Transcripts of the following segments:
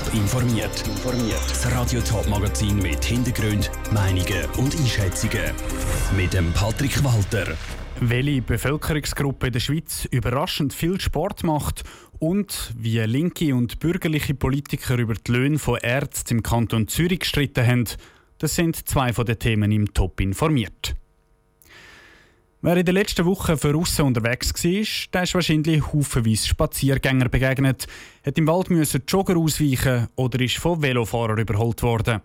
Top informiert. Das Radio Top Magazin mit Hintergrund, Meinungen und Einschätzungen mit dem Patrick Walter. Welche Bevölkerungsgruppe in der Schweiz überraschend viel Sport macht und wie linke und bürgerliche Politiker über die Löhne von Ärzten im Kanton Zürich gestritten haben, das sind zwei von den Themen im Top informiert. Wer in der letzten Woche für Russen unterwegs war, der ist wahrscheinlich haufenweise Spaziergänger begegnet, hat im Wald müssen Jogger ausweichen oder ist von Velofahrern überholt worden.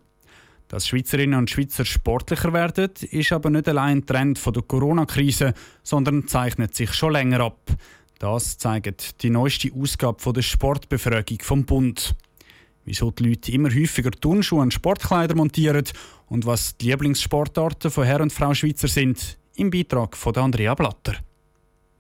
Dass Schweizerinnen und Schweizer sportlicher werden, ist aber nicht allein ein Trend der Corona-Krise, sondern zeichnet sich schon länger ab. Das zeigt die neueste Ausgabe der Sportbefragung vom Bund. Wieso die Leute immer häufiger Turnschuhe und Sportkleider montieren und was die Lieblingssportarten von Herr und Frau Schweizer sind, im Beitrag von Andrea Blatter.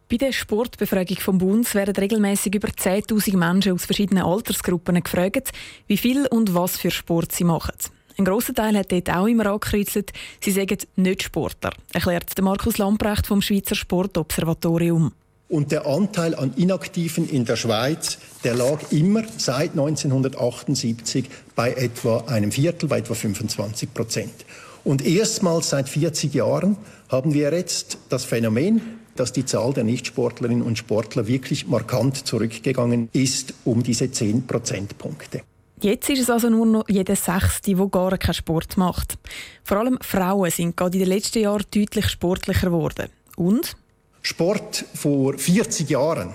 Bei der Sportbefragung vom Bund werden regelmäßig über 10.000 Menschen aus verschiedenen Altersgruppen gefragt, wie viel und was für Sport sie machen. Ein grosser Teil hat dort auch immer angekreuzelt, sie sagen nicht Sportler, erklärt Markus Lamprecht vom Schweizer Sportobservatorium. Und der Anteil an Inaktiven in der Schweiz, der lag immer seit 1978 bei etwa einem Viertel, bei etwa 25 Prozent. Und erstmals seit 40 Jahren haben wir jetzt das Phänomen, dass die Zahl der Nichtsportlerinnen und Sportler wirklich markant zurückgegangen ist um diese 10 Prozentpunkte. Jetzt ist es also nur noch jeder Sechste, der gar keinen Sport macht. Vor allem Frauen sind gerade in den letzten Jahren deutlich sportlicher geworden. Und? Sport vor 40 Jahren,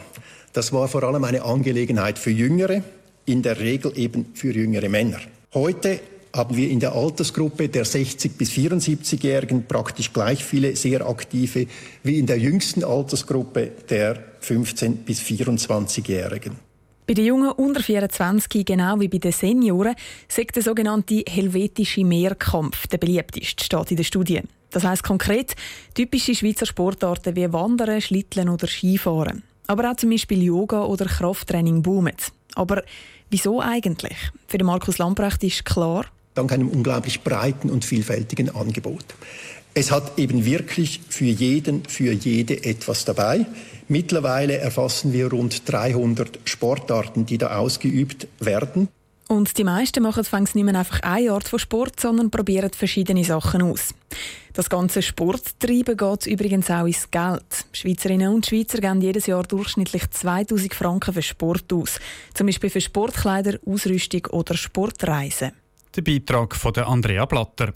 das war vor allem eine Angelegenheit für Jüngere, in der Regel eben für jüngere Männer. Heute haben wir in der Altersgruppe der 60 bis 74-Jährigen praktisch gleich viele sehr aktive wie in der jüngsten Altersgruppe der 15 bis 24-Jährigen. Bei den Jungen unter 24, genau wie bei den Senioren, sagt der sogenannte helvetische Mehrkampf der beliebteste, steht in der Studie. Das heißt konkret typische Schweizer Sportarten wie Wandern, Schlitteln oder Skifahren. Aber auch zum Beispiel Yoga oder Krafttraining boomen. Aber wieso eigentlich? Für Markus Lamprecht ist klar, dank einem unglaublich breiten und vielfältigen Angebot. Es hat eben wirklich für jeden, für jede etwas dabei. Mittlerweile erfassen wir rund 300 Sportarten, die da ausgeübt werden. Und die meisten machen fängs nicht mehr einfach eine Art von Sport, sondern probieren verschiedene Sachen aus. Das ganze Sporttreiben geht übrigens auch ins Geld. Schweizerinnen und Schweizer geben jedes Jahr durchschnittlich 2000 Franken für Sport aus. Zum Beispiel für Sportkleider, Ausrüstung oder Sportreisen. Der Beitrag von Andrea Blatter.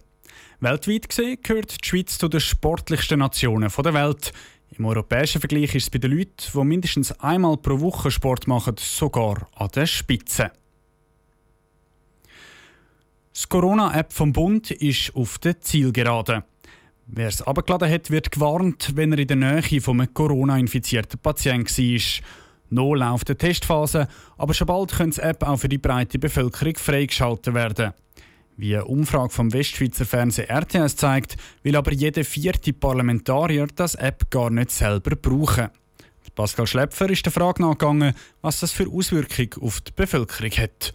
Weltweit gesehen gehört die Schweiz zu den sportlichsten Nationen der Welt. Im europäischen Vergleich ist es bei den Leuten, die mindestens einmal pro Woche Sport machen, sogar an der Spitze. Das Corona-App vom Bund ist auf der Zielgerade. Wer es abgeladen hat, wird gewarnt, wenn er in der Nähe von einem Corona-infizierten Patienten war. Noch läuft die Testphase, aber schon bald könnte die App auch für die breite Bevölkerung freigeschaltet werden. Wie eine Umfrage vom Westschweizer Fernsehen RTS zeigt, will aber jeder vierte Parlamentarier das App gar nicht selber brauchen. Pascal Schlepfer ist der Frage nachgegangen, was das für Auswirkungen auf die Bevölkerung hat.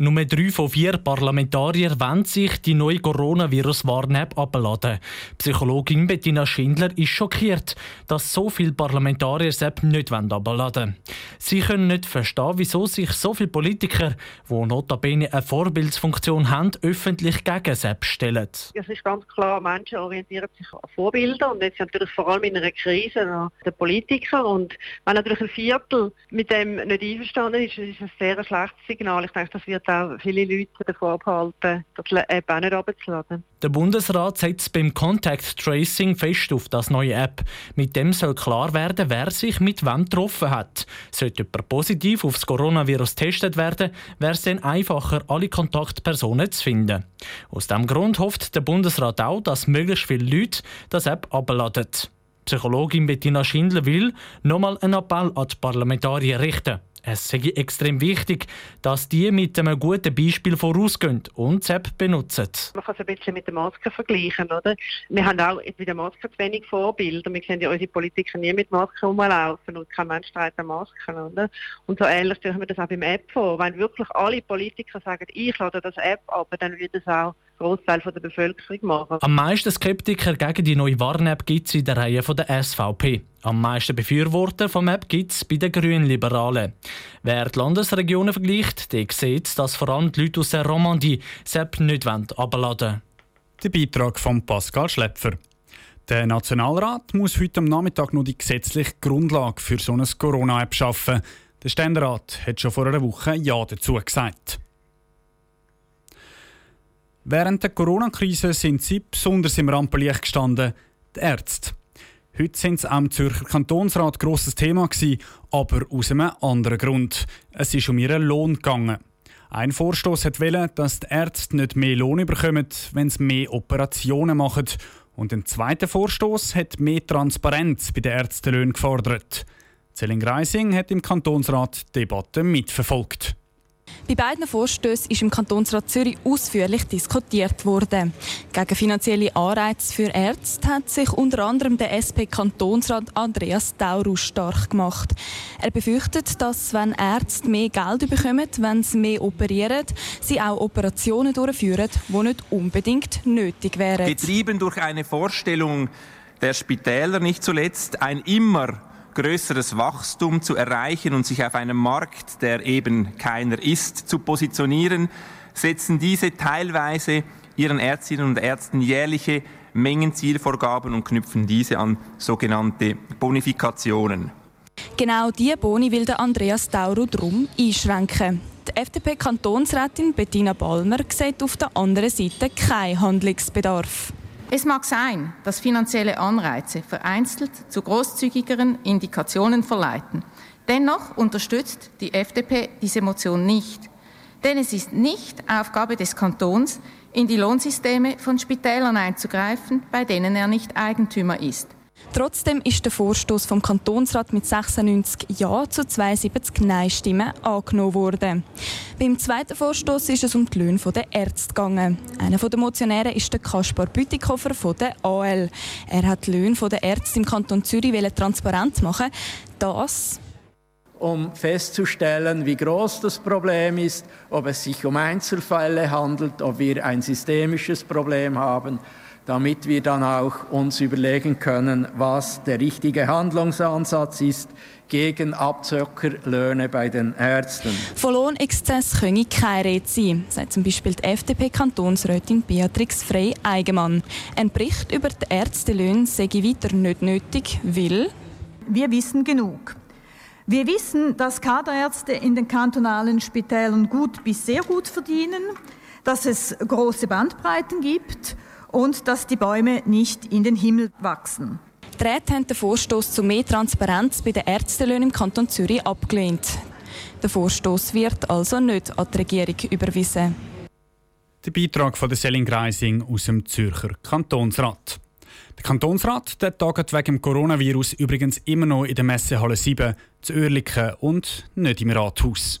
Nur drei von vier Parlamentarier wollen sich die neue Coronavirus-Warn-App abladen. Psychologin Bettina Schindler ist schockiert, dass so viele Parlamentarier die App nicht abladen wollen. Sie können nicht verstehen, wieso sich so viele Politiker, die notabene eine Vorbildsfunktion haben, öffentlich gegen die App stellen. Es ist ganz klar, Menschen orientieren sich an Vorbilder und jetzt natürlich vor allem in einer Krise an den Politikern. Und wenn natürlich ein Viertel mit dem nicht einverstanden ist, ist das ein sehr schlechtes Signal. Ich denke, das wird auch viele Leute davon abhalten, die App auch nicht runterzuladen. Der Bundesrat setzt beim Contact Tracing fest auf das neue App. Mit dem soll klar werden, wer sich mit wem getroffen hat. Sollte jemand positiv auf das Coronavirus getestet werden, wäre es dann einfacher, alle Kontaktpersonen zu finden. Aus diesem Grund hofft der Bundesrat auch, dass möglichst viele Leute das App abladen. Psychologin Bettina Schindler will nochmal einen Appell an die Parlamentarier richten. Es ist extrem wichtig, dass die mit einem guten Beispiel vorausgehen und die App benutzen. Man kann es ein bisschen mit der Maske vergleichen. Oder? Wir haben auch bei der Maske zu wenig Vorbilder. Wir sehen ja unsere Politiker nie mit Maske rumlaufen und kein Mensch trägt Masken. Oder? Und so ähnlich stellen wir das auch beim App vor. Wenn wirklich alle Politiker sagen, ich lade das App ab, dann wird es auch Großteil der Bevölkerung machen. Am meisten Skeptiker gegen die neue Warn-App gibt es in der Reihe der SVP. Am meisten Befürworter vom App gibt es bei den Grünliberalen. Wer die Landesregionen vergleicht, der sieht, dass vor allem die Leute aus der Romandie Sepp nicht abladen wollen. Der Beitrag von Pascal Schlepfer. Der Nationalrat muss heute am Nachmittag noch die gesetzliche Grundlage für so eine Corona-App schaffen. Der Ständerat hat schon vor einer Woche Ja dazu gesagt. Während der Corona-Krise sind sie besonders im Rampenlicht gestanden, die Ärzte. Heute sind sie am Zürcher Kantonsrat grosses Thema gewesen, aber aus einem anderen Grund. Es ist um ihren Lohn gegangen. Ein Vorstoß hat wollen, dass die Ärzte nicht mehr Lohn bekommen, wenn sie mehr Operationen machen. Und ein zweiter Vorstoß hat mehr Transparenz bei den Ärztelöhnen gefordert. Celine Greising hat im Kantonsrat die Debatte mitverfolgt. Bei beiden Vorstößen ist im Kantonsrat Zürich ausführlich diskutiert worden. Gegen finanzielle Anreize für Ärzte hat sich unter anderem der SP-Kantonsrat Andreas Taurus stark gemacht. Er befürchtet, dass wenn Ärzte mehr Geld bekommen, wenn sie mehr operieren, sie auch Operationen durchführen, die nicht unbedingt nötig wären. Getrieben durch eine Vorstellung der Spitäler nicht zuletzt, ein immer größeres Wachstum zu erreichen und sich auf einem Markt, der eben keiner ist, zu positionieren, setzen diese teilweise ihren Ärztinnen und Ärzten jährliche Mengenzielvorgaben und knüpfen diese an sogenannte Bonifikationen. Genau diese Boni will der Andreas Tauro drum einschränken. Die FDP-Kantonsrätin Bettina Balmer sieht auf der anderen Seite keinen Handlungsbedarf. Es mag sein, dass finanzielle Anreize vereinzelt zu großzügigeren Indikationen verleiten. Dennoch unterstützt die FDP diese Motion nicht. Denn es ist nicht Aufgabe des Kantons, in die Lohnsysteme von Spitälern einzugreifen, bei denen er nicht Eigentümer ist. Trotzdem ist der Vorstoß vom Kantonsrat mit 96 Ja zu 72 Nein-Stimmen angenommen worden. Beim zweiten Vorstoß ist es um die Löhne der Ärzte gegangen. Einer der Motionäre ist der Kaspar Bütikofer von der AL. Er hat die Löhne der Ärzte im Kanton Zürich transparent machen. Das um festzustellen, wie groß das Problem ist, ob es sich um Einzelfälle handelt, ob wir ein systemisches Problem haben damit wir dann auch uns überlegen können, was der richtige Handlungsansatz ist gegen Abzockerlöhne bei den Ärzten. Von Lohnexzess könne keine Rede sein, sagt zum Beispiel die FDP-Kantonsrätin Beatrix Frey-Eigemann. Ein Bericht über die Ärztelöhne sei weiter nicht nötig, weil... Wir wissen genug. Wir wissen, dass Kaderärzte in den kantonalen Spitälern gut bis sehr gut verdienen, dass es große Bandbreiten gibt und dass die Bäume nicht in den Himmel wachsen. Die Räte haben den Vorstoß zu mehr Transparenz bei den Ärztelöhnen im Kanton Zürich abgelehnt. Der Vorstoß wird also nicht an die Regierung überwiesen. Der Beitrag von der Selin Greising aus dem Zürcher Kantonsrat. Der Kantonsrat der tagt wegen dem Coronavirus übrigens immer noch in der Messehalle 7 zu Oerlikon und nicht im Rathaus.